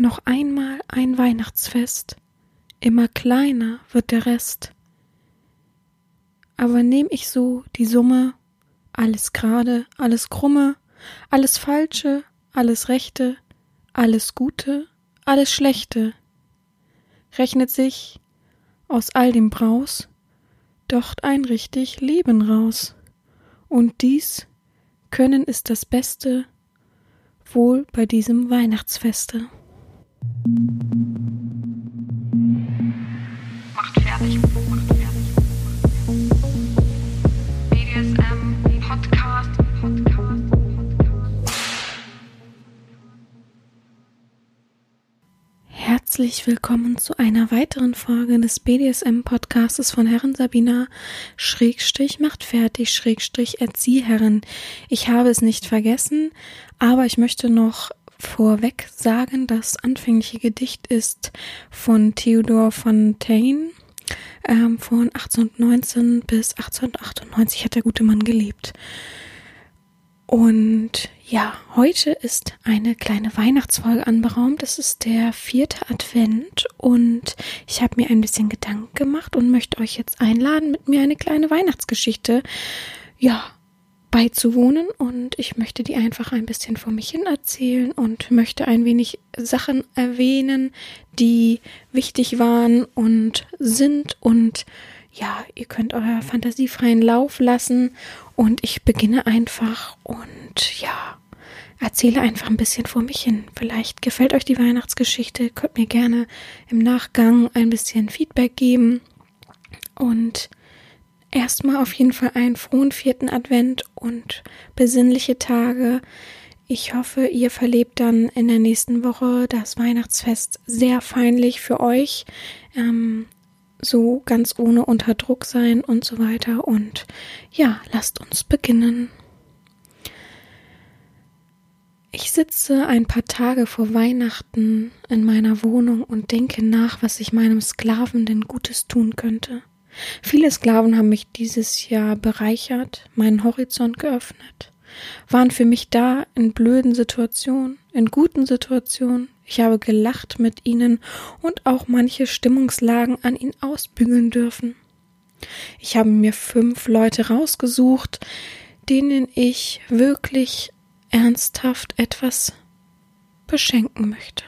Noch einmal ein Weihnachtsfest, immer kleiner wird der Rest. Aber nehm ich so die Summe, alles gerade, alles krumme, alles Falsche, alles Rechte, alles Gute, alles Schlechte, rechnet sich aus all dem Braus doch ein richtig Leben raus. Und dies können ist das Beste, wohl bei diesem Weihnachtsfeste. Macht fertig. BDSM. Herzlich willkommen zu einer weiteren Folge des BDSM-Podcastes von Herren Sabina, Schrägstrich macht fertig, Schrägstrich Erzieherin. Ich habe es nicht vergessen, aber ich möchte noch vorweg sagen, das anfängliche Gedicht ist von Theodor Fontaine. Ähm, von 1819 bis 1898 hat der gute Mann gelebt. Und ja, heute ist eine kleine Weihnachtsfolge anberaumt. Es ist der vierte Advent und ich habe mir ein bisschen Gedanken gemacht und möchte euch jetzt einladen, mit mir eine kleine Weihnachtsgeschichte, ja, beizuwohnen und ich möchte die einfach ein bisschen vor mich hin erzählen und möchte ein wenig Sachen erwähnen, die wichtig waren und sind und ja, ihr könnt euer fantasiefreien Lauf lassen und ich beginne einfach und ja, erzähle einfach ein bisschen vor mich hin. Vielleicht gefällt euch die Weihnachtsgeschichte, könnt mir gerne im Nachgang ein bisschen Feedback geben und erstmal auf jeden Fall einen frohen vierten Advent und besinnliche Tage. Ich hoffe, ihr verlebt dann in der nächsten Woche das Weihnachtsfest sehr feinlich für euch. Ähm, so ganz ohne unter Druck sein und so weiter. Und ja, lasst uns beginnen. Ich sitze ein paar Tage vor Weihnachten in meiner Wohnung und denke nach, was ich meinem Sklaven denn Gutes tun könnte. Viele Sklaven haben mich dieses Jahr bereichert, meinen Horizont geöffnet, waren für mich da in blöden Situationen, in guten Situationen. Ich habe gelacht mit ihnen und auch manche Stimmungslagen an ihnen ausbügeln dürfen. Ich habe mir fünf Leute rausgesucht, denen ich wirklich ernsthaft etwas beschenken möchte.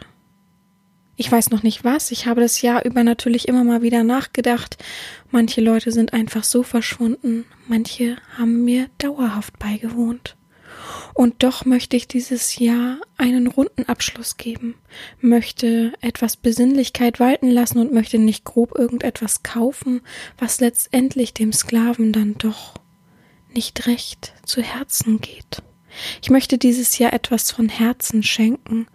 Ich weiß noch nicht was. Ich habe das Jahr über natürlich immer mal wieder nachgedacht. Manche Leute sind einfach so verschwunden. Manche haben mir dauerhaft beigewohnt. Und doch möchte ich dieses Jahr einen runden Abschluss geben, möchte etwas Besinnlichkeit walten lassen und möchte nicht grob irgendetwas kaufen, was letztendlich dem Sklaven dann doch nicht recht zu Herzen geht. Ich möchte dieses Jahr etwas von Herzen schenken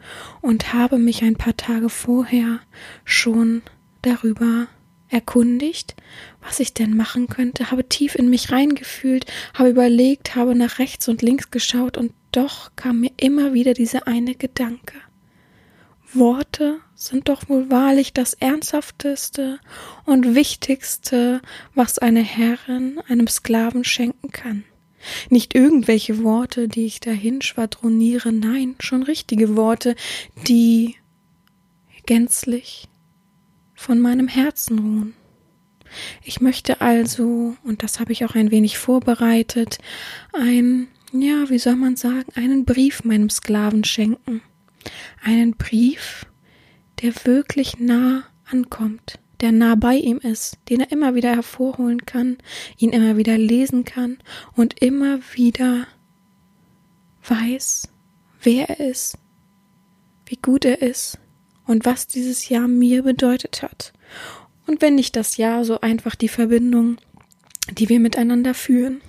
und habe mich ein paar Tage vorher schon darüber erkundigt, was ich denn machen könnte, habe tief in mich reingefühlt, habe überlegt, habe nach rechts und links geschaut und doch kam mir immer wieder dieser eine Gedanke. Worte sind doch wohl wahrlich das Ernsthafteste und Wichtigste, was eine Herrin einem Sklaven schenken kann. Nicht irgendwelche Worte, die ich dahin schwadroniere, nein, schon richtige Worte, die gänzlich von meinem Herzen ruhen. Ich möchte also, und das habe ich auch ein wenig vorbereitet, ein, ja, wie soll man sagen, einen Brief meinem Sklaven schenken. Einen Brief, der wirklich nah ankommt, der nah bei ihm ist, den er immer wieder hervorholen kann, ihn immer wieder lesen kann und immer wieder weiß, wer er ist, wie gut er ist und was dieses Jahr mir bedeutet hat. Und wenn nicht das Jahr, so einfach die Verbindung, die wir miteinander führen.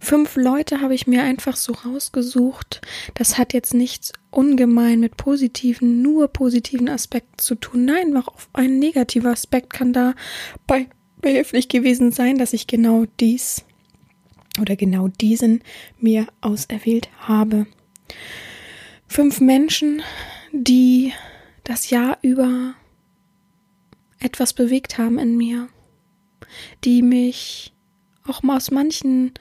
Fünf Leute habe ich mir einfach so rausgesucht. Das hat jetzt nichts ungemein mit positiven, nur positiven Aspekten zu tun. Nein, auch ein negativer Aspekt kann da bei behilflich gewesen sein, dass ich genau dies oder genau diesen mir auserwählt habe. Fünf Menschen, die das Jahr über etwas bewegt haben in mir, die mich auch mal aus manchen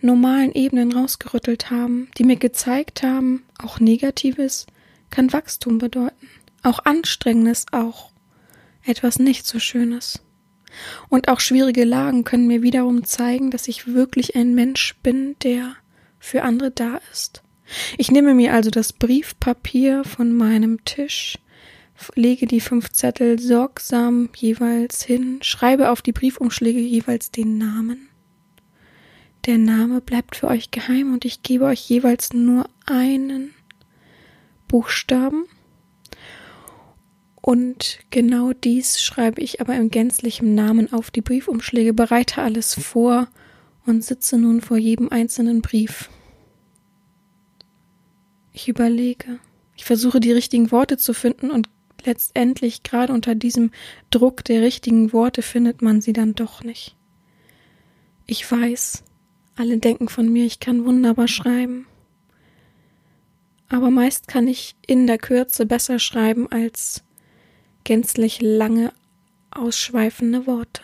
normalen Ebenen rausgerüttelt haben, die mir gezeigt haben, auch Negatives kann Wachstum bedeuten. auch Anstrengendes, auch etwas nicht so Schönes. Und auch schwierige Lagen können mir wiederum zeigen, dass ich wirklich ein Mensch bin, der für andere da ist. Ich nehme mir also das Briefpapier von meinem Tisch, lege die fünf Zettel sorgsam jeweils hin, schreibe auf die Briefumschläge jeweils den Namen. Der Name bleibt für euch geheim und ich gebe euch jeweils nur einen Buchstaben. Und genau dies schreibe ich aber im gänzlichen Namen auf die Briefumschläge, bereite alles vor und sitze nun vor jedem einzelnen Brief. Ich überlege, ich versuche die richtigen Worte zu finden und letztendlich gerade unter diesem Druck der richtigen Worte findet man sie dann doch nicht. Ich weiß, alle denken von mir, ich kann wunderbar schreiben. Aber meist kann ich in der Kürze besser schreiben als gänzlich lange, ausschweifende Worte.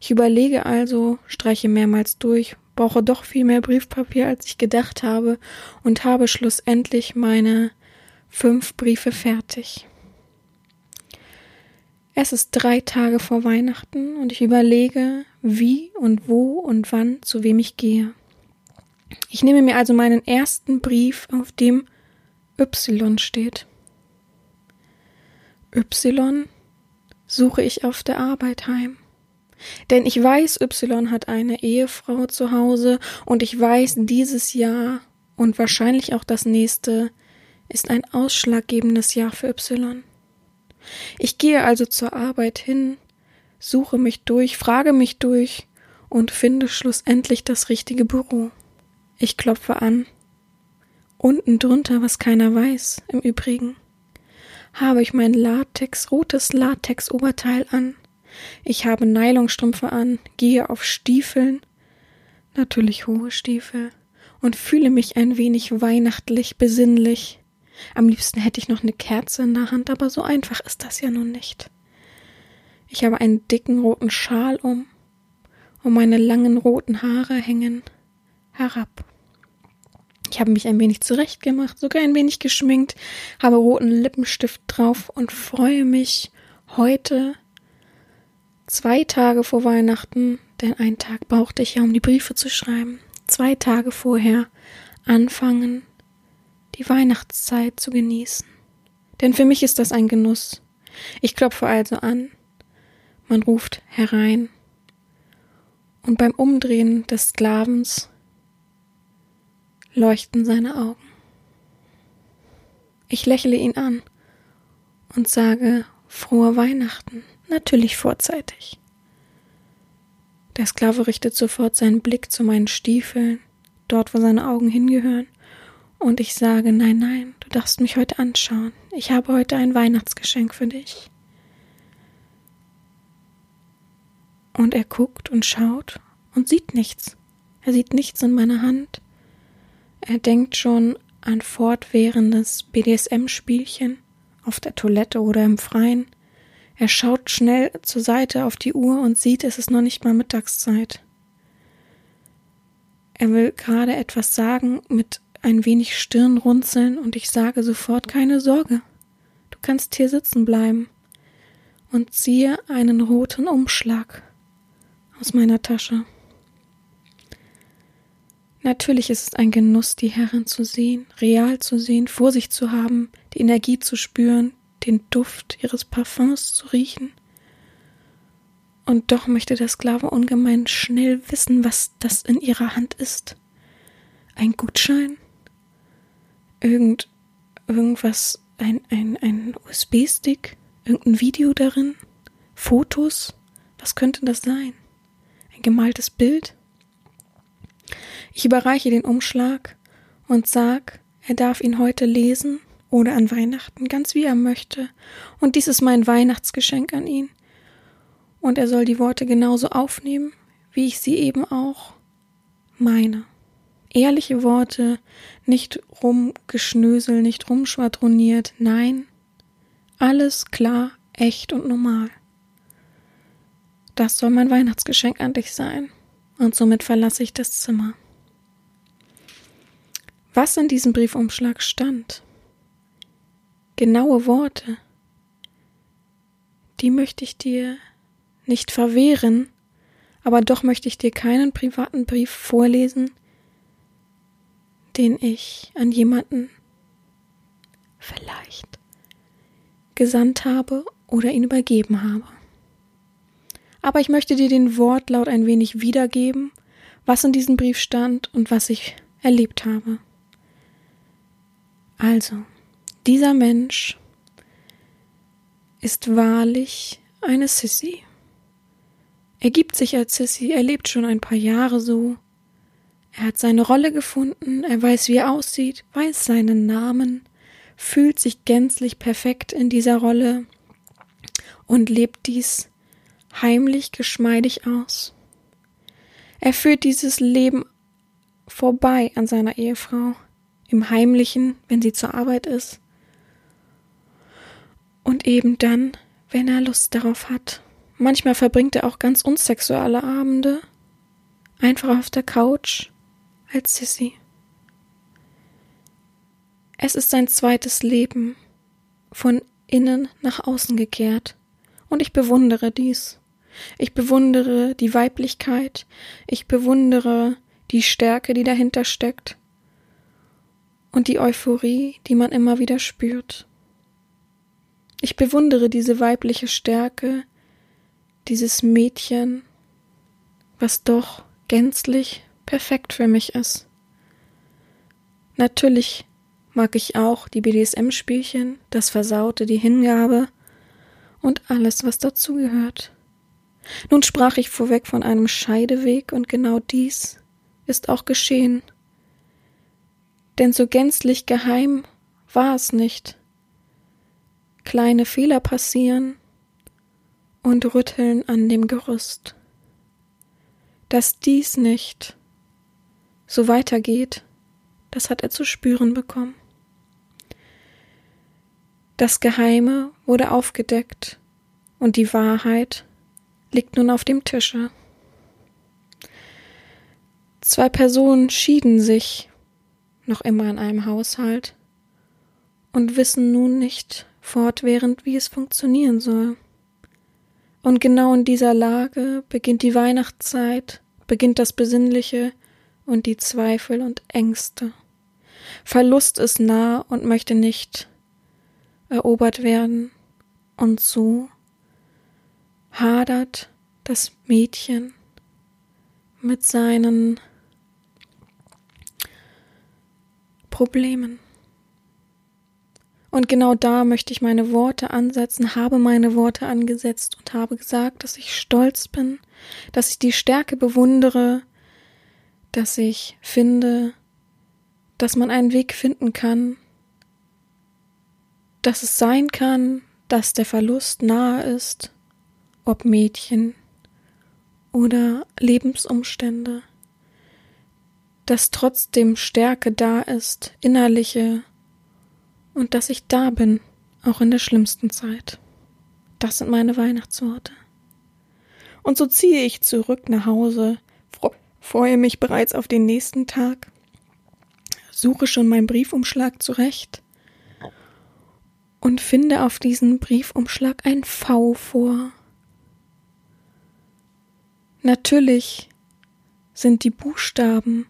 Ich überlege also, streiche mehrmals durch, brauche doch viel mehr Briefpapier, als ich gedacht habe, und habe schlussendlich meine fünf Briefe fertig. Es ist drei Tage vor Weihnachten und ich überlege, wie und wo und wann zu wem ich gehe. Ich nehme mir also meinen ersten Brief, auf dem Y steht. Y suche ich auf der Arbeit heim. Denn ich weiß, Y hat eine Ehefrau zu Hause und ich weiß, dieses Jahr und wahrscheinlich auch das nächste ist ein ausschlaggebendes Jahr für Y. Ich gehe also zur Arbeit hin, suche mich durch, frage mich durch und finde schlussendlich das richtige Büro. Ich klopfe an. Unten drunter, was keiner weiß, im Übrigen, habe ich mein Latex, rotes Latex-Oberteil an ich habe Nylonstrümpfe an, gehe auf Stiefeln, natürlich hohe Stiefel, und fühle mich ein wenig weihnachtlich besinnlich. Am liebsten hätte ich noch eine Kerze in der Hand, aber so einfach ist das ja nun nicht. Ich habe einen dicken roten Schal um, und meine langen roten Haare hängen herab. Ich habe mich ein wenig zurechtgemacht, sogar ein wenig geschminkt, habe roten Lippenstift drauf und freue mich, heute zwei Tage vor Weihnachten, denn einen Tag brauchte ich ja, um die Briefe zu schreiben, zwei Tage vorher anfangen, die Weihnachtszeit zu genießen. Denn für mich ist das ein Genuss. Ich klopfe also an, man ruft herein, und beim Umdrehen des Sklavens leuchten seine Augen. Ich lächle ihn an und sage frohe Weihnachten natürlich vorzeitig. Der Sklave richtet sofort seinen Blick zu meinen Stiefeln, dort wo seine Augen hingehören, und ich sage, nein, nein, du darfst mich heute anschauen. Ich habe heute ein Weihnachtsgeschenk für dich. Und er guckt und schaut und sieht nichts. Er sieht nichts in meiner Hand. Er denkt schon an fortwährendes BDSM-Spielchen auf der Toilette oder im Freien. Er schaut schnell zur Seite auf die Uhr und sieht, es ist noch nicht mal Mittagszeit. Er will gerade etwas sagen mit ein wenig Stirnrunzeln und ich sage sofort keine Sorge. Du kannst hier sitzen bleiben und ziehe einen roten Umschlag aus meiner Tasche. Natürlich ist es ein Genuss, die Herren zu sehen, real zu sehen, vor sich zu haben, die Energie zu spüren, den Duft ihres Parfums zu riechen. Und doch möchte der Sklave ungemein schnell wissen, was das in ihrer Hand ist. Ein Gutschein? Irgend, irgendwas, ein, ein, ein USB-Stick? Irgendein Video darin? Fotos? Was könnte das sein? Gemaltes Bild? Ich überreiche den Umschlag und sag, er darf ihn heute lesen oder an Weihnachten, ganz wie er möchte. Und dies ist mein Weihnachtsgeschenk an ihn. Und er soll die Worte genauso aufnehmen, wie ich sie eben auch meine. Ehrliche Worte, nicht rumgeschnösel, nicht rumschwadroniert, nein, alles klar, echt und normal. Das soll mein Weihnachtsgeschenk an dich sein. Und somit verlasse ich das Zimmer. Was in diesem Briefumschlag stand, genaue Worte, die möchte ich dir nicht verwehren, aber doch möchte ich dir keinen privaten Brief vorlesen, den ich an jemanden vielleicht gesandt habe oder ihn übergeben habe. Aber ich möchte dir den Wortlaut ein wenig wiedergeben, was in diesem Brief stand und was ich erlebt habe. Also, dieser Mensch ist wahrlich eine Sissy. Er gibt sich als Sissy, er lebt schon ein paar Jahre so. Er hat seine Rolle gefunden, er weiß, wie er aussieht, weiß seinen Namen, fühlt sich gänzlich perfekt in dieser Rolle und lebt dies heimlich geschmeidig aus. Er führt dieses Leben vorbei an seiner Ehefrau, im Heimlichen, wenn sie zur Arbeit ist, und eben dann, wenn er Lust darauf hat. Manchmal verbringt er auch ganz unsexuelle Abende, einfach auf der Couch als Sissy. Es ist sein zweites Leben, von innen nach außen gekehrt, und ich bewundere dies. Ich bewundere die Weiblichkeit, ich bewundere die Stärke, die dahinter steckt, und die Euphorie, die man immer wieder spürt. Ich bewundere diese weibliche Stärke, dieses Mädchen, was doch gänzlich perfekt für mich ist. Natürlich mag ich auch die BDSM-Spielchen, das Versaute, die Hingabe und alles, was dazugehört. Nun sprach ich vorweg von einem Scheideweg und genau dies ist auch geschehen. Denn so gänzlich geheim war es nicht. Kleine Fehler passieren und rütteln an dem Gerüst. Dass dies nicht so weitergeht, das hat er zu spüren bekommen. Das Geheime wurde aufgedeckt und die Wahrheit liegt nun auf dem Tische. Zwei Personen schieden sich noch immer in einem Haushalt und wissen nun nicht fortwährend, wie es funktionieren soll. Und genau in dieser Lage beginnt die Weihnachtszeit, beginnt das Besinnliche und die Zweifel und Ängste. Verlust ist nah und möchte nicht erobert werden. Und so hadert das Mädchen mit seinen Problemen. Und genau da möchte ich meine Worte ansetzen, habe meine Worte angesetzt und habe gesagt, dass ich stolz bin, dass ich die Stärke bewundere, dass ich finde, dass man einen Weg finden kann, dass es sein kann, dass der Verlust nahe ist, ob Mädchen oder Lebensumstände, dass trotzdem Stärke da ist, innerliche, und dass ich da bin, auch in der schlimmsten Zeit. Das sind meine Weihnachtsworte. Und so ziehe ich zurück nach Hause, freue mich bereits auf den nächsten Tag, suche schon meinen Briefumschlag zurecht und finde auf diesen Briefumschlag ein V vor. Natürlich sind die Buchstaben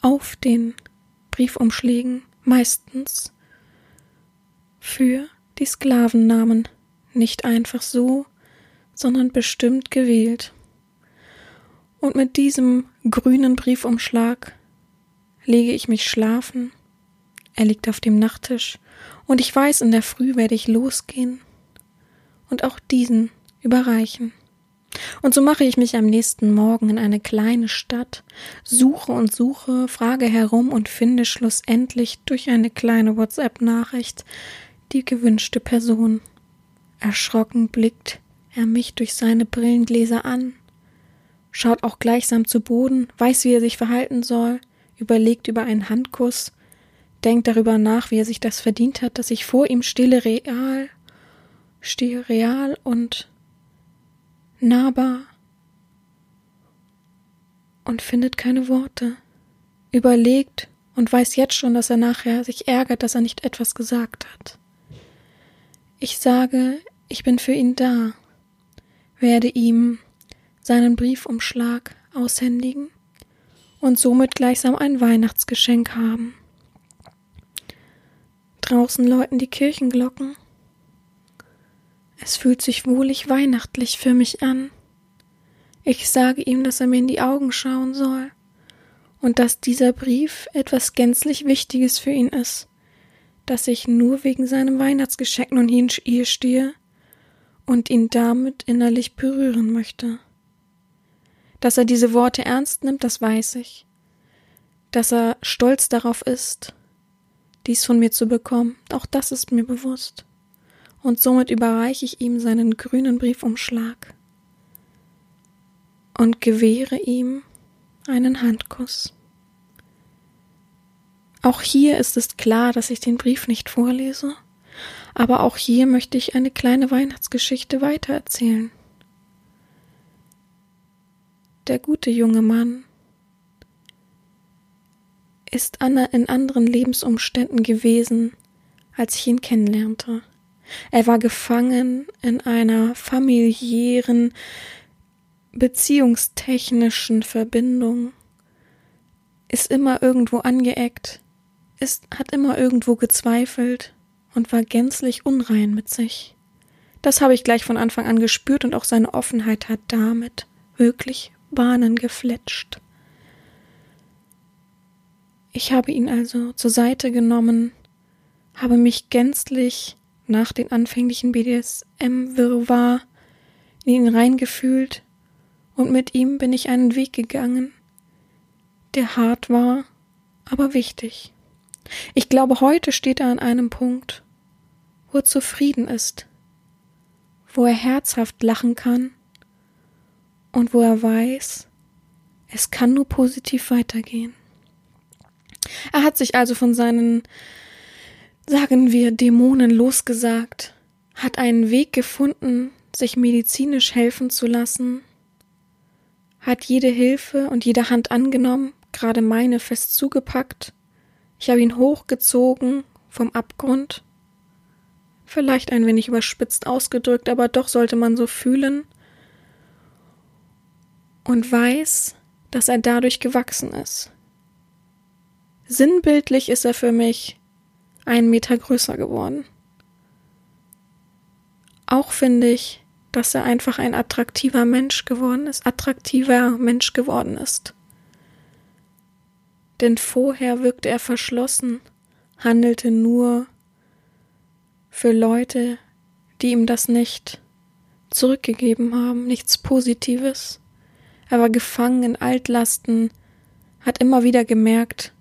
auf den Briefumschlägen meistens für die Sklavennamen nicht einfach so, sondern bestimmt gewählt. Und mit diesem grünen Briefumschlag lege ich mich schlafen. Er liegt auf dem Nachttisch und ich weiß, in der Früh werde ich losgehen und auch diesen überreichen. Und so mache ich mich am nächsten Morgen in eine kleine Stadt, suche und suche, frage herum und finde schlussendlich durch eine kleine WhatsApp-Nachricht die gewünschte Person. Erschrocken blickt er mich durch seine Brillengläser an, schaut auch gleichsam zu Boden, weiß, wie er sich verhalten soll, überlegt über einen Handkuss, denkt darüber nach, wie er sich das verdient hat, dass ich vor ihm stille real, stehe real und nahbar und findet keine Worte, überlegt und weiß jetzt schon, dass er nachher sich ärgert, dass er nicht etwas gesagt hat. Ich sage, ich bin für ihn da, werde ihm seinen Briefumschlag aushändigen und somit gleichsam ein Weihnachtsgeschenk haben. Draußen läuten die Kirchenglocken. Es fühlt sich wohlig weihnachtlich für mich an. Ich sage ihm, dass er mir in die Augen schauen soll und dass dieser Brief etwas gänzlich Wichtiges für ihn ist, dass ich nur wegen seinem Weihnachtsgeschenk nun hier stehe und ihn damit innerlich berühren möchte. Dass er diese Worte ernst nimmt, das weiß ich. Dass er stolz darauf ist, dies von mir zu bekommen, auch das ist mir bewusst. Und somit überreiche ich ihm seinen grünen Briefumschlag und gewähre ihm einen Handkuss. Auch hier ist es klar, dass ich den Brief nicht vorlese, aber auch hier möchte ich eine kleine Weihnachtsgeschichte weitererzählen. Der gute junge Mann ist in anderen Lebensumständen gewesen, als ich ihn kennenlernte. Er war gefangen in einer familiären, beziehungstechnischen Verbindung, ist immer irgendwo angeeckt, ist, hat immer irgendwo gezweifelt und war gänzlich unrein mit sich. Das habe ich gleich von Anfang an gespürt und auch seine Offenheit hat damit wirklich Bahnen gefletscht. Ich habe ihn also zur Seite genommen, habe mich gänzlich nach den anfänglichen BDSM-Wirrwarr in ihn reingefühlt und mit ihm bin ich einen Weg gegangen, der hart war, aber wichtig. Ich glaube, heute steht er an einem Punkt, wo er zufrieden ist, wo er herzhaft lachen kann und wo er weiß, es kann nur positiv weitergehen. Er hat sich also von seinen, sagen wir, Dämonen losgesagt, hat einen Weg gefunden, sich medizinisch helfen zu lassen, hat jede Hilfe und jede Hand angenommen, gerade meine fest zugepackt. Ich habe ihn hochgezogen vom Abgrund. Vielleicht ein wenig überspitzt ausgedrückt, aber doch sollte man so fühlen. Und weiß, dass er dadurch gewachsen ist. Sinnbildlich ist er für mich einen Meter größer geworden. Auch finde ich, dass er einfach ein attraktiver Mensch geworden ist, attraktiver Mensch geworden ist. Denn vorher wirkte er verschlossen, handelte nur für Leute, die ihm das nicht zurückgegeben haben, nichts Positives. Er war gefangen in Altlasten, hat immer wieder gemerkt,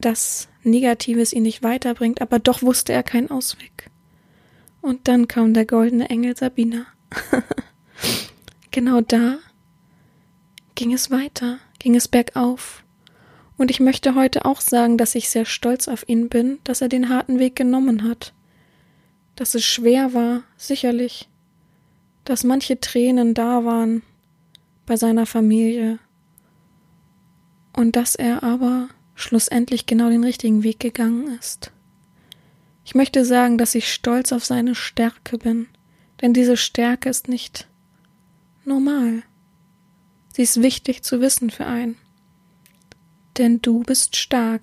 dass Negatives ihn nicht weiterbringt, aber doch wusste er keinen Ausweg. Und dann kam der goldene Engel Sabina. genau da ging es weiter, ging es bergauf. Und ich möchte heute auch sagen, dass ich sehr stolz auf ihn bin, dass er den harten Weg genommen hat. Dass es schwer war, sicherlich. Dass manche Tränen da waren bei seiner Familie. Und dass er aber schlussendlich genau den richtigen Weg gegangen ist. Ich möchte sagen, dass ich stolz auf seine Stärke bin, denn diese Stärke ist nicht normal. Sie ist wichtig zu wissen für einen. Denn du bist stark,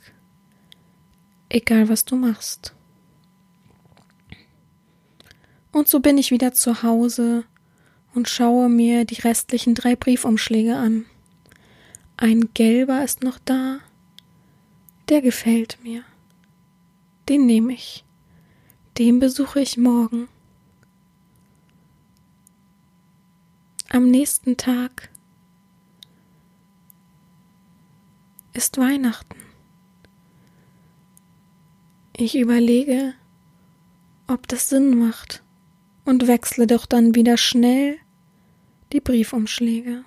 egal was du machst. Und so bin ich wieder zu Hause und schaue mir die restlichen drei Briefumschläge an. Ein gelber ist noch da, der gefällt mir. Den nehme ich. Den besuche ich morgen. Am nächsten Tag ist Weihnachten. Ich überlege, ob das Sinn macht und wechsle doch dann wieder schnell die Briefumschläge.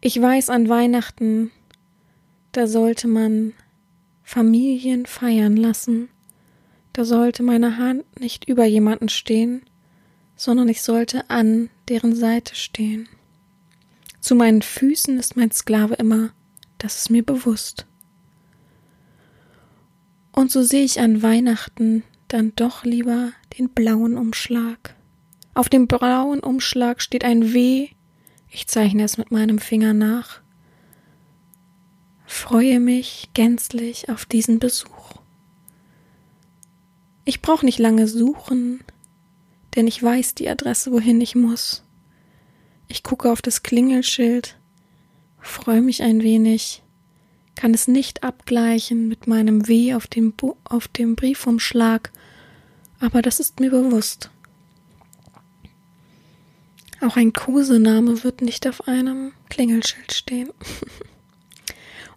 Ich weiß an Weihnachten da sollte man Familien feiern lassen, da sollte meine Hand nicht über jemanden stehen, sondern ich sollte an deren Seite stehen. Zu meinen Füßen ist mein Sklave immer, das ist mir bewusst. Und so sehe ich an Weihnachten dann doch lieber den blauen Umschlag. Auf dem blauen Umschlag steht ein W, ich zeichne es mit meinem Finger nach. Freue mich gänzlich auf diesen Besuch. Ich brauche nicht lange suchen, denn ich weiß die Adresse, wohin ich muss. Ich gucke auf das Klingelschild, freue mich ein wenig, kann es nicht abgleichen mit meinem W auf dem, Bu auf dem Briefumschlag, aber das ist mir bewusst. Auch ein Kosename wird nicht auf einem Klingelschild stehen.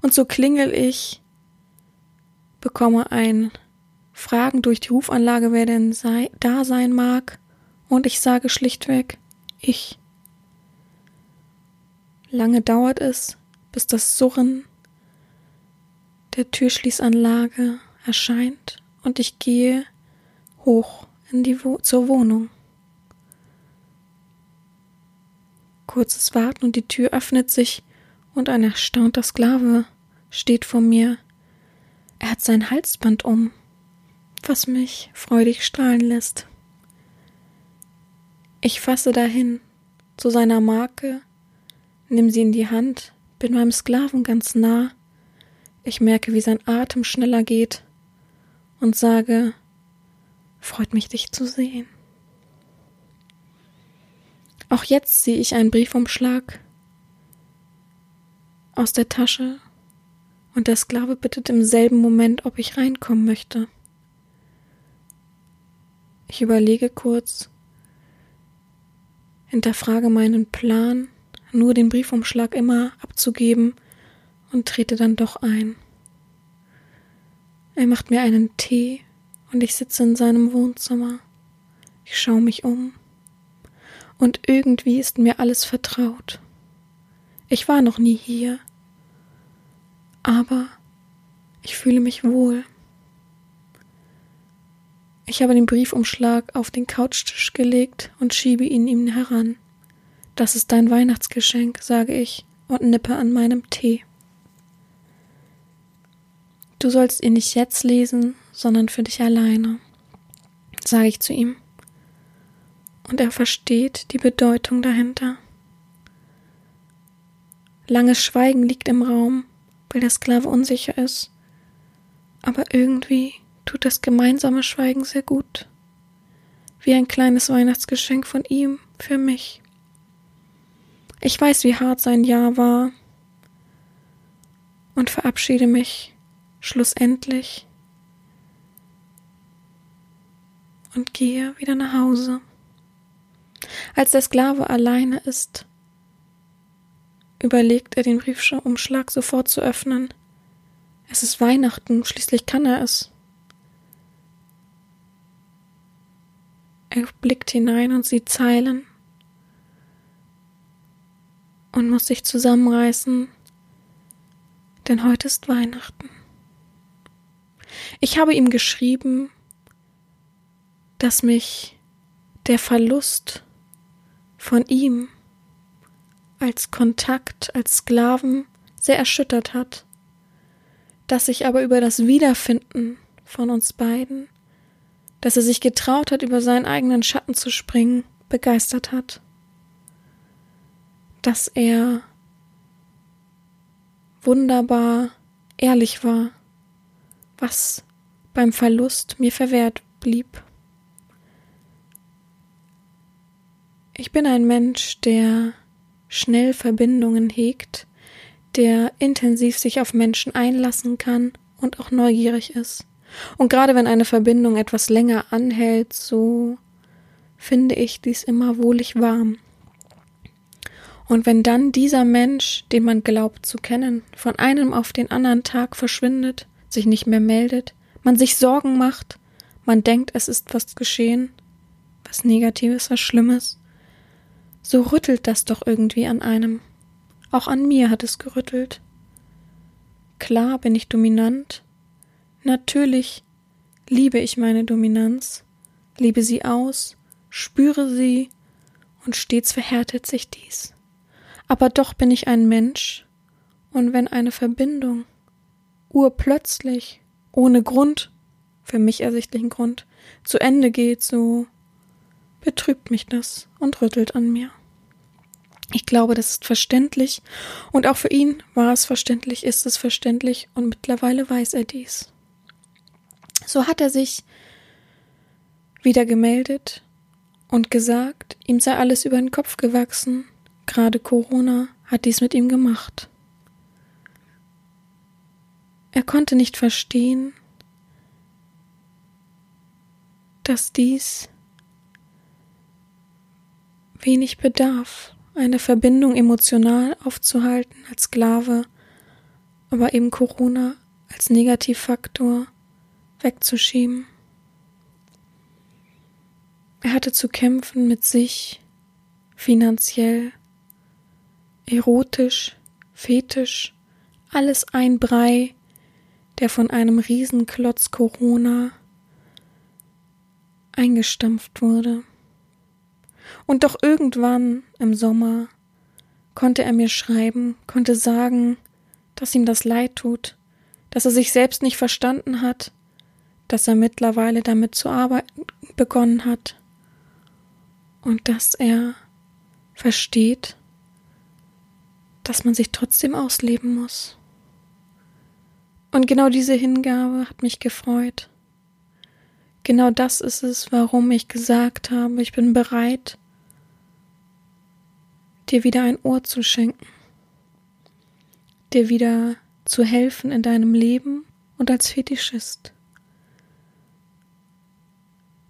Und so klingel ich, bekomme ein Fragen durch die Rufanlage, wer denn sei, da sein mag, und ich sage schlichtweg, ich. Lange dauert es, bis das Surren der Türschließanlage erscheint und ich gehe hoch in die Wo zur Wohnung. Kurzes Warten und die Tür öffnet sich und ein erstaunter Sklave steht vor mir. Er hat sein Halsband um, was mich freudig strahlen lässt. Ich fasse dahin zu seiner Marke, nimm sie in die Hand, bin meinem Sklaven ganz nah. Ich merke, wie sein Atem schneller geht und sage, freut mich, dich zu sehen. Auch jetzt ziehe ich einen Briefumschlag aus der Tasche und der Sklave bittet im selben Moment, ob ich reinkommen möchte. Ich überlege kurz hinterfrage meinen Plan, nur den Briefumschlag immer abzugeben und trete dann doch ein. Er macht mir einen Tee und ich sitze in seinem Wohnzimmer. Ich schaue mich um. Und irgendwie ist mir alles vertraut. Ich war noch nie hier. Aber ich fühle mich wohl. Ich habe den Briefumschlag auf den Couchtisch gelegt und schiebe ihn ihm heran. Das ist dein Weihnachtsgeschenk, sage ich und nippe an meinem Tee. Du sollst ihn nicht jetzt lesen, sondern für dich alleine, sage ich zu ihm. Und er versteht die Bedeutung dahinter. Langes Schweigen liegt im Raum, weil der Sklave unsicher ist. Aber irgendwie tut das gemeinsame Schweigen sehr gut. Wie ein kleines Weihnachtsgeschenk von ihm für mich. Ich weiß, wie hart sein Jahr war und verabschiede mich schlussendlich und gehe wieder nach Hause. Als der Sklave alleine ist, überlegt er den Briefumschlag sofort zu öffnen. Es ist Weihnachten, schließlich kann er es. Er blickt hinein und sieht Zeilen und muss sich zusammenreißen, denn heute ist Weihnachten. Ich habe ihm geschrieben, dass mich der Verlust von ihm als Kontakt, als Sklaven sehr erschüttert hat, dass ich aber über das Wiederfinden von uns beiden dass er sich getraut hat, über seinen eigenen Schatten zu springen, begeistert hat. Dass er wunderbar ehrlich war, was beim Verlust mir verwehrt blieb. Ich bin ein Mensch, der schnell Verbindungen hegt, der intensiv sich auf Menschen einlassen kann und auch neugierig ist. Und gerade wenn eine Verbindung etwas länger anhält, so finde ich dies immer wohlig warm. Und wenn dann dieser Mensch, den man glaubt zu kennen, von einem auf den anderen Tag verschwindet, sich nicht mehr meldet, man sich Sorgen macht, man denkt, es ist was geschehen, was Negatives, was Schlimmes, so rüttelt das doch irgendwie an einem. Auch an mir hat es gerüttelt. Klar bin ich dominant, Natürlich liebe ich meine Dominanz, liebe sie aus, spüre sie, und stets verhärtet sich dies. Aber doch bin ich ein Mensch, und wenn eine Verbindung urplötzlich, ohne Grund, für mich ersichtlichen Grund zu Ende geht, so betrübt mich das und rüttelt an mir. Ich glaube, das ist verständlich und auch für ihn war es verständlich, ist es verständlich und mittlerweile weiß er dies. So hat er sich wieder gemeldet und gesagt, ihm sei alles über den Kopf gewachsen, gerade Corona hat dies mit ihm gemacht. Er konnte nicht verstehen, dass dies wenig bedarf, eine Verbindung emotional aufzuhalten als Sklave, aber eben Corona als Negativfaktor wegzuschieben. Er hatte zu kämpfen mit sich, finanziell, erotisch, fetisch, alles ein Brei, der von einem Riesenklotz Corona eingestampft wurde. Und doch irgendwann im Sommer konnte er mir schreiben, konnte sagen, dass ihm das leid tut, dass er sich selbst nicht verstanden hat, dass er mittlerweile damit zu arbeiten begonnen hat und dass er versteht, dass man sich trotzdem ausleben muss. Und genau diese Hingabe hat mich gefreut. Genau das ist es, warum ich gesagt habe, ich bin bereit, dir wieder ein Ohr zu schenken, dir wieder zu helfen in deinem Leben und als Fetischist.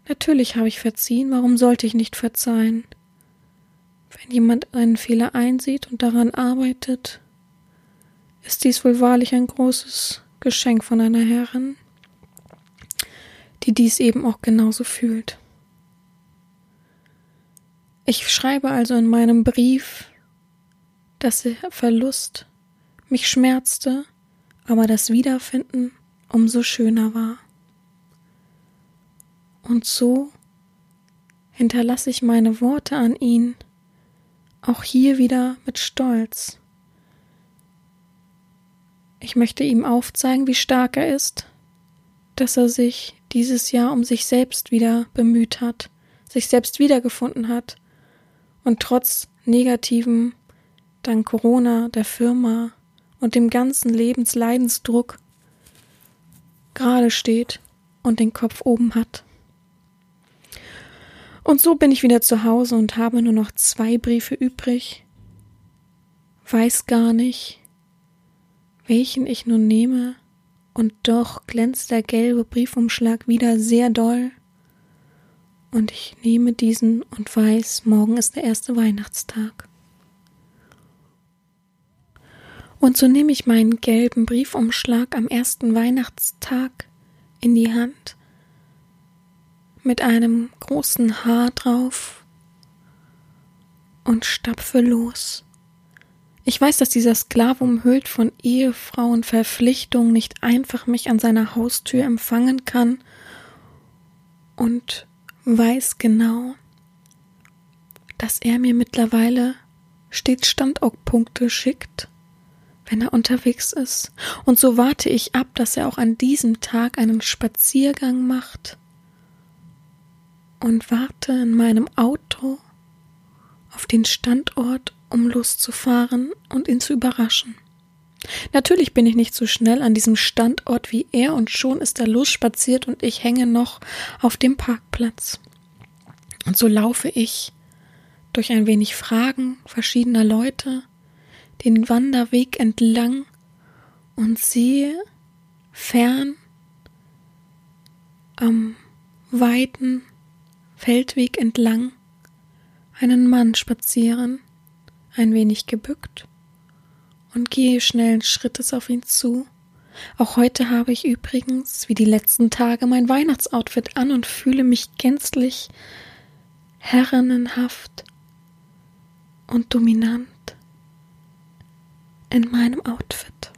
Natürlich habe ich verziehen, warum sollte ich nicht verzeihen? Wenn jemand einen Fehler einsieht und daran arbeitet, ist dies wohl wahrlich ein großes Geschenk von einer Herrin, die dies eben auch genauso fühlt. Ich schreibe also in meinem Brief, dass der Verlust mich schmerzte, aber das Wiederfinden umso schöner war. Und so hinterlasse ich meine Worte an ihn, auch hier wieder mit Stolz. Ich möchte ihm aufzeigen, wie stark er ist, dass er sich dieses Jahr um sich selbst wieder bemüht hat, sich selbst wiedergefunden hat und trotz negativen, dank Corona, der Firma und dem ganzen Lebensleidensdruck gerade steht und den Kopf oben hat. Und so bin ich wieder zu Hause und habe nur noch zwei Briefe übrig, weiß gar nicht, welchen ich nun nehme, und doch glänzt der gelbe Briefumschlag wieder sehr doll. Und ich nehme diesen und weiß, morgen ist der erste Weihnachtstag. Und so nehme ich meinen gelben Briefumschlag am ersten Weihnachtstag in die Hand mit einem großen Haar drauf und stapfe los. Ich weiß, dass dieser Sklave umhüllt von Ehefrauenverpflichtung nicht einfach mich an seiner Haustür empfangen kann und weiß genau, dass er mir mittlerweile stets Standortpunkte schickt, wenn er unterwegs ist. Und so warte ich ab, dass er auch an diesem Tag einen Spaziergang macht und warte in meinem Auto auf den Standort um loszufahren und ihn zu überraschen. Natürlich bin ich nicht so schnell an diesem Standort wie er und schon ist er losspaziert und ich hänge noch auf dem Parkplatz. Und so laufe ich durch ein wenig Fragen verschiedener Leute den Wanderweg entlang und sehe fern am weiten Feldweg entlang einen Mann spazieren, ein wenig gebückt und gehe schnellen Schrittes auf ihn zu. Auch heute habe ich übrigens, wie die letzten Tage, mein Weihnachtsoutfit an und fühle mich gänzlich herrenhaft und dominant in meinem Outfit.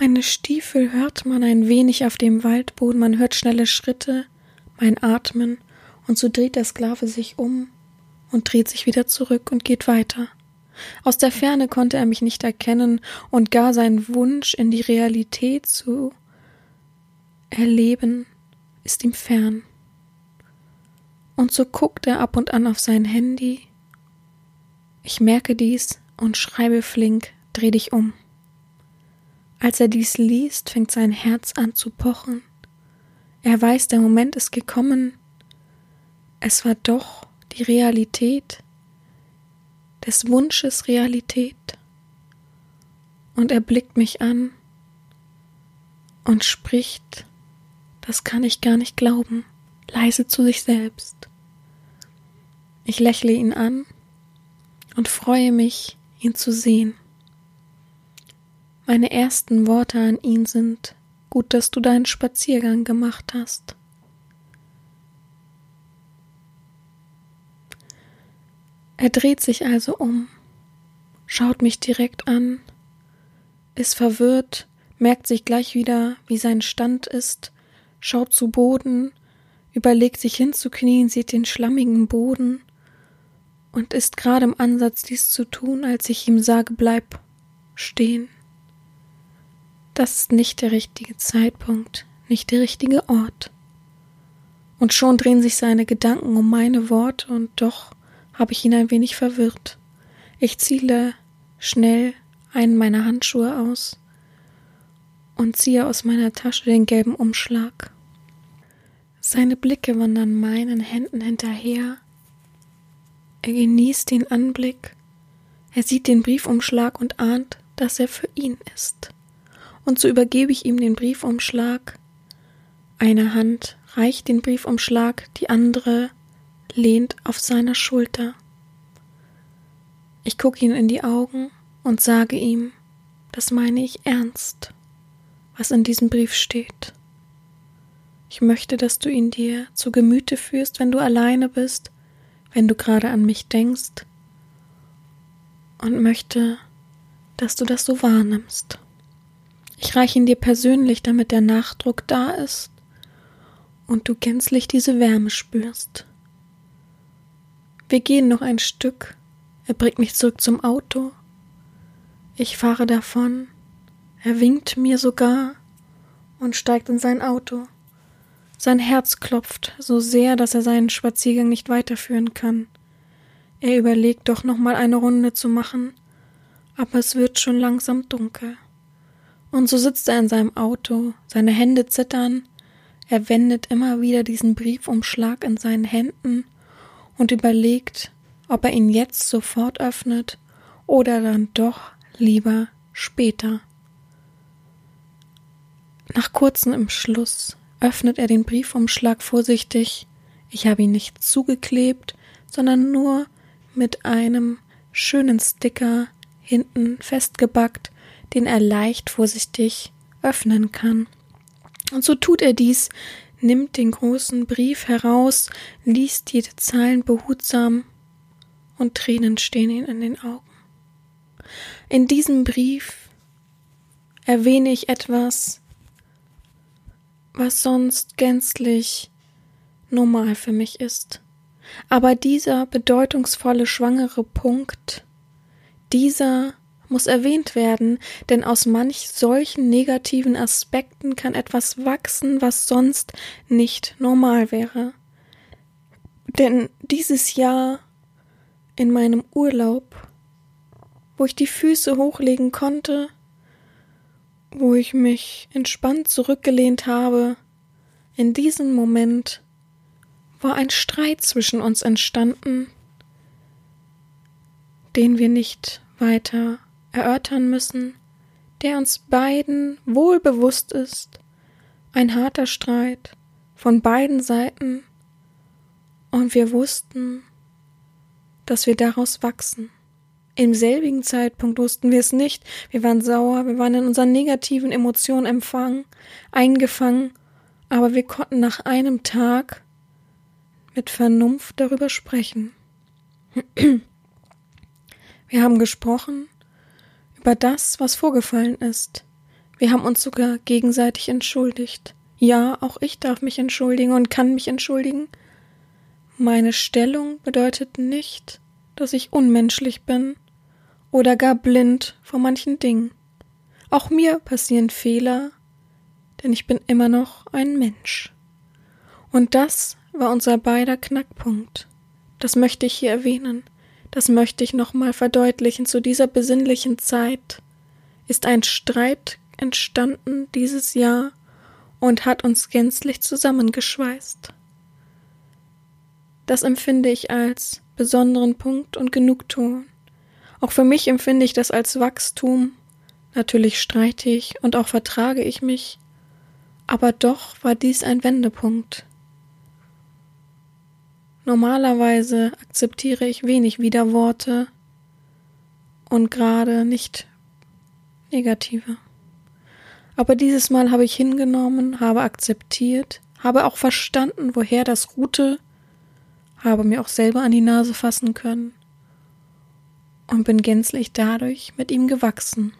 Meine Stiefel hört man ein wenig auf dem Waldboden, man hört schnelle Schritte, mein Atmen, und so dreht der Sklave sich um und dreht sich wieder zurück und geht weiter. Aus der Ferne konnte er mich nicht erkennen und gar sein Wunsch in die Realität zu Erleben ist ihm fern. Und so guckt er ab und an auf sein Handy. Ich merke dies und schreibe flink, dreh dich um. Als er dies liest, fängt sein Herz an zu pochen. Er weiß, der Moment ist gekommen. Es war doch die Realität, des Wunsches Realität. Und er blickt mich an und spricht, das kann ich gar nicht glauben, leise zu sich selbst. Ich lächle ihn an und freue mich, ihn zu sehen. Meine ersten Worte an ihn sind Gut, dass du deinen Spaziergang gemacht hast. Er dreht sich also um, schaut mich direkt an, ist verwirrt, merkt sich gleich wieder, wie sein Stand ist, schaut zu Boden, überlegt sich hinzuknien, sieht den schlammigen Boden und ist gerade im Ansatz, dies zu tun, als ich ihm sage, bleib stehen. Das ist nicht der richtige Zeitpunkt, nicht der richtige Ort. Und schon drehen sich seine Gedanken um meine Worte und doch habe ich ihn ein wenig verwirrt. Ich ziele schnell einen meiner Handschuhe aus und ziehe aus meiner Tasche den gelben Umschlag. Seine Blicke wandern meinen Händen hinterher. Er genießt den Anblick. Er sieht den Briefumschlag und ahnt, dass er für ihn ist und so übergebe ich ihm den Briefumschlag. Eine Hand reicht den Briefumschlag, die andere lehnt auf seiner Schulter. Ich gucke ihn in die Augen und sage ihm, das meine ich ernst, was in diesem Brief steht. Ich möchte, dass du ihn dir zu Gemüte führst, wenn du alleine bist, wenn du gerade an mich denkst, und möchte, dass du das so wahrnimmst. Ich reiche ihn dir persönlich, damit der Nachdruck da ist und du gänzlich diese Wärme spürst. Wir gehen noch ein Stück. Er bringt mich zurück zum Auto. Ich fahre davon. Er winkt mir sogar und steigt in sein Auto. Sein Herz klopft so sehr, dass er seinen Spaziergang nicht weiterführen kann. Er überlegt doch noch mal eine Runde zu machen, aber es wird schon langsam dunkel. Und so sitzt er in seinem Auto, seine Hände zittern, er wendet immer wieder diesen Briefumschlag in seinen Händen und überlegt, ob er ihn jetzt sofort öffnet oder dann doch lieber später. Nach kurzem Entschluss öffnet er den Briefumschlag vorsichtig. Ich habe ihn nicht zugeklebt, sondern nur mit einem schönen Sticker hinten festgebackt, den er leicht vorsichtig öffnen kann. Und so tut er dies, nimmt den großen Brief heraus, liest jede Zeilen behutsam, und Tränen stehen ihm in den Augen. In diesem Brief erwähne ich etwas, was sonst gänzlich normal für mich ist. Aber dieser bedeutungsvolle schwangere Punkt, dieser muss erwähnt werden, denn aus manch solchen negativen Aspekten kann etwas wachsen, was sonst nicht normal wäre. Denn dieses Jahr in meinem Urlaub, wo ich die Füße hochlegen konnte, wo ich mich entspannt zurückgelehnt habe, in diesem Moment war ein Streit zwischen uns entstanden, den wir nicht weiter erörtern müssen, der uns beiden wohl bewusst ist, ein harter Streit von beiden Seiten, und wir wussten, dass wir daraus wachsen. Im selbigen Zeitpunkt wussten wir es nicht, wir waren sauer, wir waren in unseren negativen Emotionen empfangen, eingefangen, aber wir konnten nach einem Tag mit Vernunft darüber sprechen. Wir haben gesprochen über das, was vorgefallen ist. Wir haben uns sogar gegenseitig entschuldigt. Ja, auch ich darf mich entschuldigen und kann mich entschuldigen. Meine Stellung bedeutet nicht, dass ich unmenschlich bin oder gar blind vor manchen Dingen. Auch mir passieren Fehler, denn ich bin immer noch ein Mensch. Und das war unser beider Knackpunkt. Das möchte ich hier erwähnen. Das möchte ich nochmal verdeutlichen. Zu dieser besinnlichen Zeit ist ein Streit entstanden dieses Jahr und hat uns gänzlich zusammengeschweißt. Das empfinde ich als besonderen Punkt und Genugtuung. Auch für mich empfinde ich das als Wachstum. Natürlich streite ich und auch vertrage ich mich, aber doch war dies ein Wendepunkt. Normalerweise akzeptiere ich wenig Widerworte und gerade nicht negative. Aber dieses Mal habe ich hingenommen, habe akzeptiert, habe auch verstanden, woher das ruhte, habe mir auch selber an die Nase fassen können und bin gänzlich dadurch mit ihm gewachsen.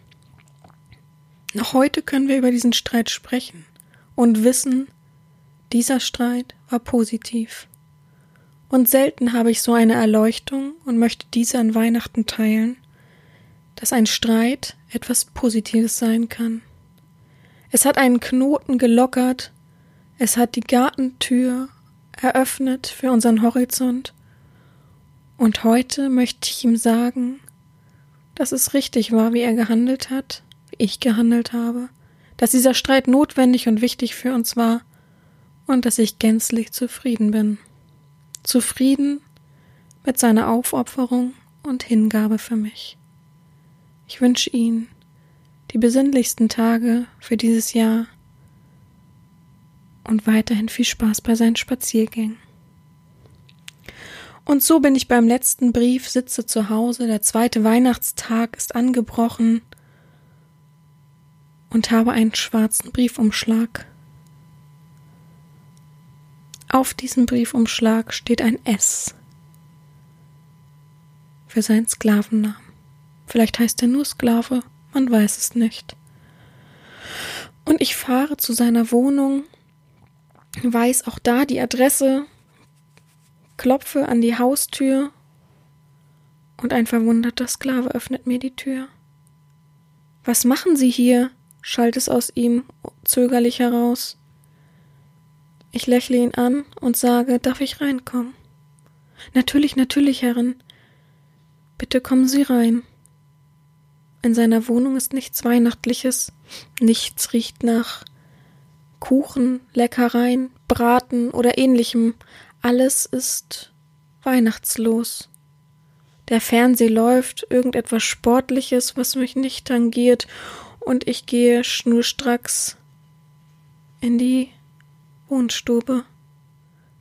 Noch heute können wir über diesen Streit sprechen und wissen, dieser Streit war positiv. Und selten habe ich so eine Erleuchtung und möchte diese an Weihnachten teilen, dass ein Streit etwas Positives sein kann. Es hat einen Knoten gelockert, es hat die Gartentür eröffnet für unseren Horizont, und heute möchte ich ihm sagen, dass es richtig war, wie er gehandelt hat, wie ich gehandelt habe, dass dieser Streit notwendig und wichtig für uns war und dass ich gänzlich zufrieden bin. Zufrieden mit seiner Aufopferung und Hingabe für mich. Ich wünsche Ihnen die besinnlichsten Tage für dieses Jahr und weiterhin viel Spaß bei seinen Spaziergängen. Und so bin ich beim letzten Brief, sitze zu Hause, der zweite Weihnachtstag ist angebrochen und habe einen schwarzen Briefumschlag. Auf diesem Briefumschlag steht ein S für seinen Sklavennamen. Vielleicht heißt er nur Sklave, man weiß es nicht. Und ich fahre zu seiner Wohnung, weiß auch da die Adresse, klopfe an die Haustür und ein verwunderter Sklave öffnet mir die Tür. Was machen Sie hier? schallt es aus ihm zögerlich heraus. Ich lächle ihn an und sage, darf ich reinkommen? Natürlich, natürlich, Herrin. Bitte kommen Sie rein. In seiner Wohnung ist nichts Weihnachtliches, nichts riecht nach Kuchen, Leckereien, Braten oder ähnlichem. Alles ist weihnachtslos. Der Fernseher läuft, irgendetwas Sportliches, was mich nicht tangiert, und ich gehe schnurstracks in die Wohnstube.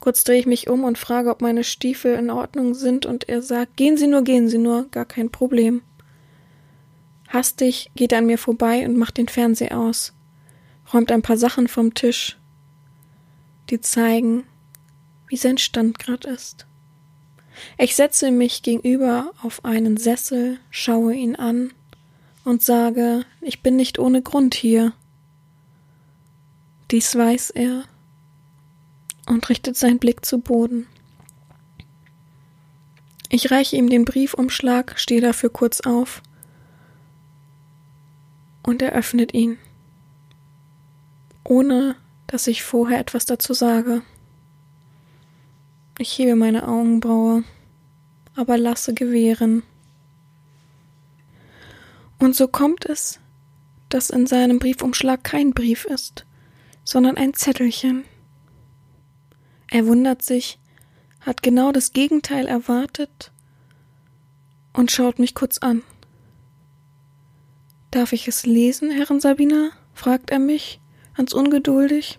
Kurz drehe ich mich um und frage, ob meine Stiefel in Ordnung sind, und er sagt, gehen Sie nur, gehen Sie nur, gar kein Problem. Hastig geht er an mir vorbei und macht den Fernseher aus, räumt ein paar Sachen vom Tisch, die zeigen, wie sein Stand grad ist. Ich setze mich gegenüber auf einen Sessel, schaue ihn an und sage, ich bin nicht ohne Grund hier. Dies weiß er und richtet seinen Blick zu Boden. Ich reiche ihm den Briefumschlag, stehe dafür kurz auf und er öffnet ihn, ohne dass ich vorher etwas dazu sage. Ich hebe meine Augenbraue, aber lasse gewähren. Und so kommt es, dass in seinem Briefumschlag kein Brief ist, sondern ein Zettelchen. Er wundert sich, hat genau das Gegenteil erwartet und schaut mich kurz an. Darf ich es lesen, Herrin Sabina? fragt er mich, ganz ungeduldig.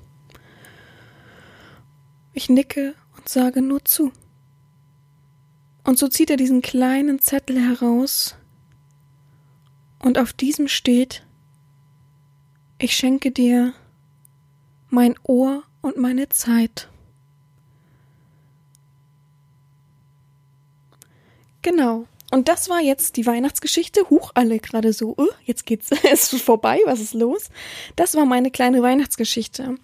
Ich nicke und sage nur zu. Und so zieht er diesen kleinen Zettel heraus, und auf diesem steht Ich schenke dir mein Ohr und meine Zeit. Genau. Und das war jetzt die Weihnachtsgeschichte. Huch, alle gerade so, uh, jetzt geht's, ist vorbei, was ist los? Das war meine kleine Weihnachtsgeschichte.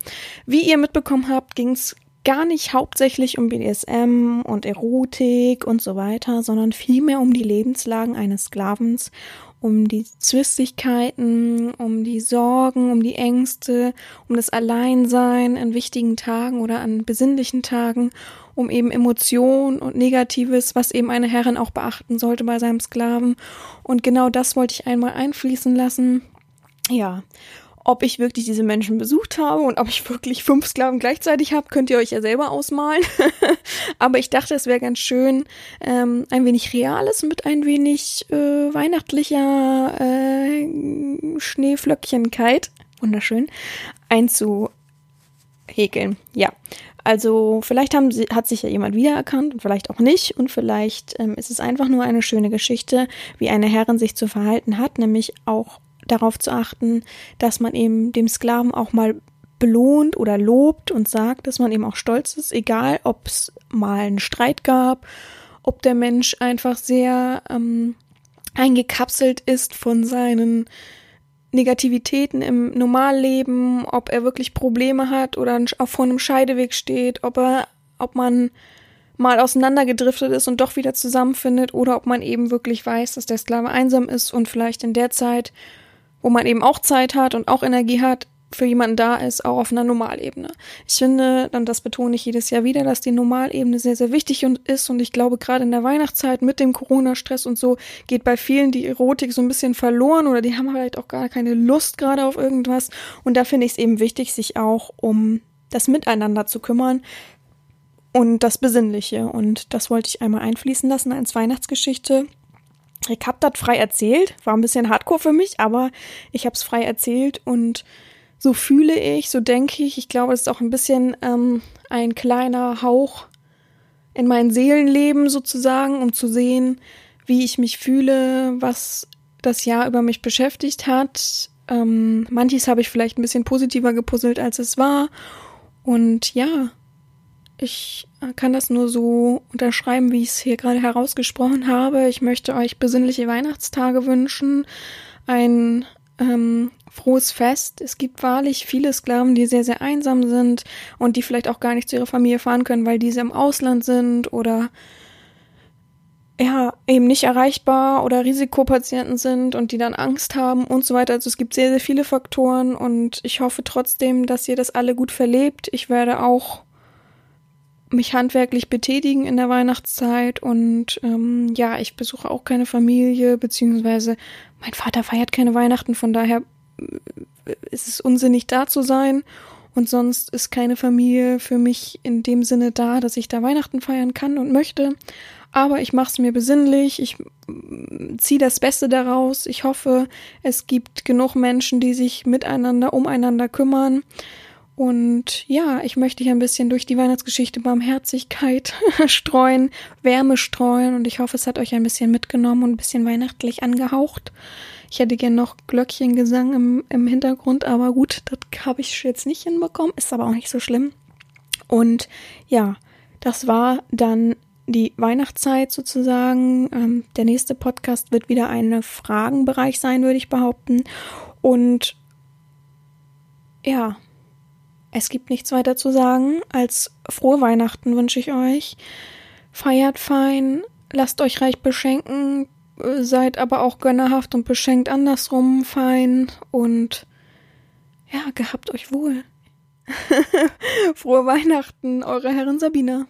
Wie ihr mitbekommen habt, ging's gar nicht hauptsächlich um BDSM und Erotik und so weiter, sondern vielmehr um die Lebenslagen eines Sklavens, um die Zwistigkeiten, um die Sorgen, um die Ängste, um das Alleinsein an wichtigen Tagen oder an besinnlichen Tagen, um eben Emotionen und Negatives, was eben eine Herrin auch beachten sollte bei seinem Sklaven. Und genau das wollte ich einmal einfließen lassen. Ja, ob ich wirklich diese Menschen besucht habe und ob ich wirklich fünf Sklaven gleichzeitig habe, könnt ihr euch ja selber ausmalen. Aber ich dachte, es wäre ganz schön, ähm, ein wenig Reales mit ein wenig äh, weihnachtlicher äh, Schneeflöckchenkeit, wunderschön, einzuhäkeln. Ja, also vielleicht haben sie, hat sich ja jemand wiedererkannt und vielleicht auch nicht. Und vielleicht ähm, ist es einfach nur eine schöne Geschichte, wie eine Herrin sich zu verhalten hat, nämlich auch darauf zu achten, dass man eben dem Sklaven auch mal belohnt oder lobt und sagt, dass man eben auch stolz ist, egal ob es mal einen Streit gab, ob der Mensch einfach sehr ähm, eingekapselt ist von seinen Negativitäten im Normalleben, ob er wirklich Probleme hat oder auch vor einem Scheideweg steht, ob er, ob man mal auseinandergedriftet ist und doch wieder zusammenfindet oder ob man eben wirklich weiß, dass der Sklave einsam ist und vielleicht in der Zeit wo man eben auch Zeit hat und auch Energie hat, für jemanden da ist, auch auf einer Normalebene. Ich finde, und das betone ich jedes Jahr wieder, dass die Normalebene sehr, sehr wichtig ist. Und ich glaube, gerade in der Weihnachtszeit mit dem Corona-Stress und so geht bei vielen die Erotik so ein bisschen verloren oder die haben vielleicht auch gar keine Lust gerade auf irgendwas. Und da finde ich es eben wichtig, sich auch um das Miteinander zu kümmern und das Besinnliche. Und das wollte ich einmal einfließen lassen als Weihnachtsgeschichte. Ich habe das frei erzählt, war ein bisschen hardcore für mich, aber ich habe es frei erzählt und so fühle ich, so denke ich. Ich glaube, es ist auch ein bisschen ähm, ein kleiner Hauch in mein Seelenleben sozusagen, um zu sehen, wie ich mich fühle, was das Jahr über mich beschäftigt hat. Ähm, manches habe ich vielleicht ein bisschen positiver gepuzzelt, als es war. Und ja, ich kann das nur so unterschreiben, wie ich es hier gerade herausgesprochen habe. Ich möchte euch besinnliche Weihnachtstage wünschen, ein ähm, frohes Fest. Es gibt wahrlich viele Sklaven, die sehr, sehr einsam sind und die vielleicht auch gar nicht zu ihrer Familie fahren können, weil diese im Ausland sind oder ja, eben nicht erreichbar oder Risikopatienten sind und die dann Angst haben und so weiter. Also es gibt sehr, sehr viele Faktoren und ich hoffe trotzdem, dass ihr das alle gut verlebt. Ich werde auch mich handwerklich betätigen in der Weihnachtszeit und ähm, ja, ich besuche auch keine Familie, beziehungsweise mein Vater feiert keine Weihnachten, von daher äh, ist es unsinnig da zu sein und sonst ist keine Familie für mich in dem Sinne da, dass ich da Weihnachten feiern kann und möchte. Aber ich mache es mir besinnlich, ich mm, ziehe das Beste daraus. Ich hoffe, es gibt genug Menschen, die sich miteinander, umeinander kümmern. Und ja, ich möchte hier ein bisschen durch die Weihnachtsgeschichte Barmherzigkeit streuen, Wärme streuen und ich hoffe, es hat euch ein bisschen mitgenommen und ein bisschen weihnachtlich angehaucht. Ich hätte gern noch Glöckchengesang im, im Hintergrund, aber gut, das habe ich jetzt nicht hinbekommen, ist aber auch nicht so schlimm. Und ja, das war dann die Weihnachtszeit sozusagen. Ähm, der nächste Podcast wird wieder ein Fragenbereich sein, würde ich behaupten. Und ja, es gibt nichts weiter zu sagen, als frohe Weihnachten wünsche ich euch. Feiert fein, lasst euch reich beschenken, seid aber auch gönnerhaft und beschenkt andersrum fein und ja, gehabt euch wohl. frohe Weihnachten, eure Herrin Sabina.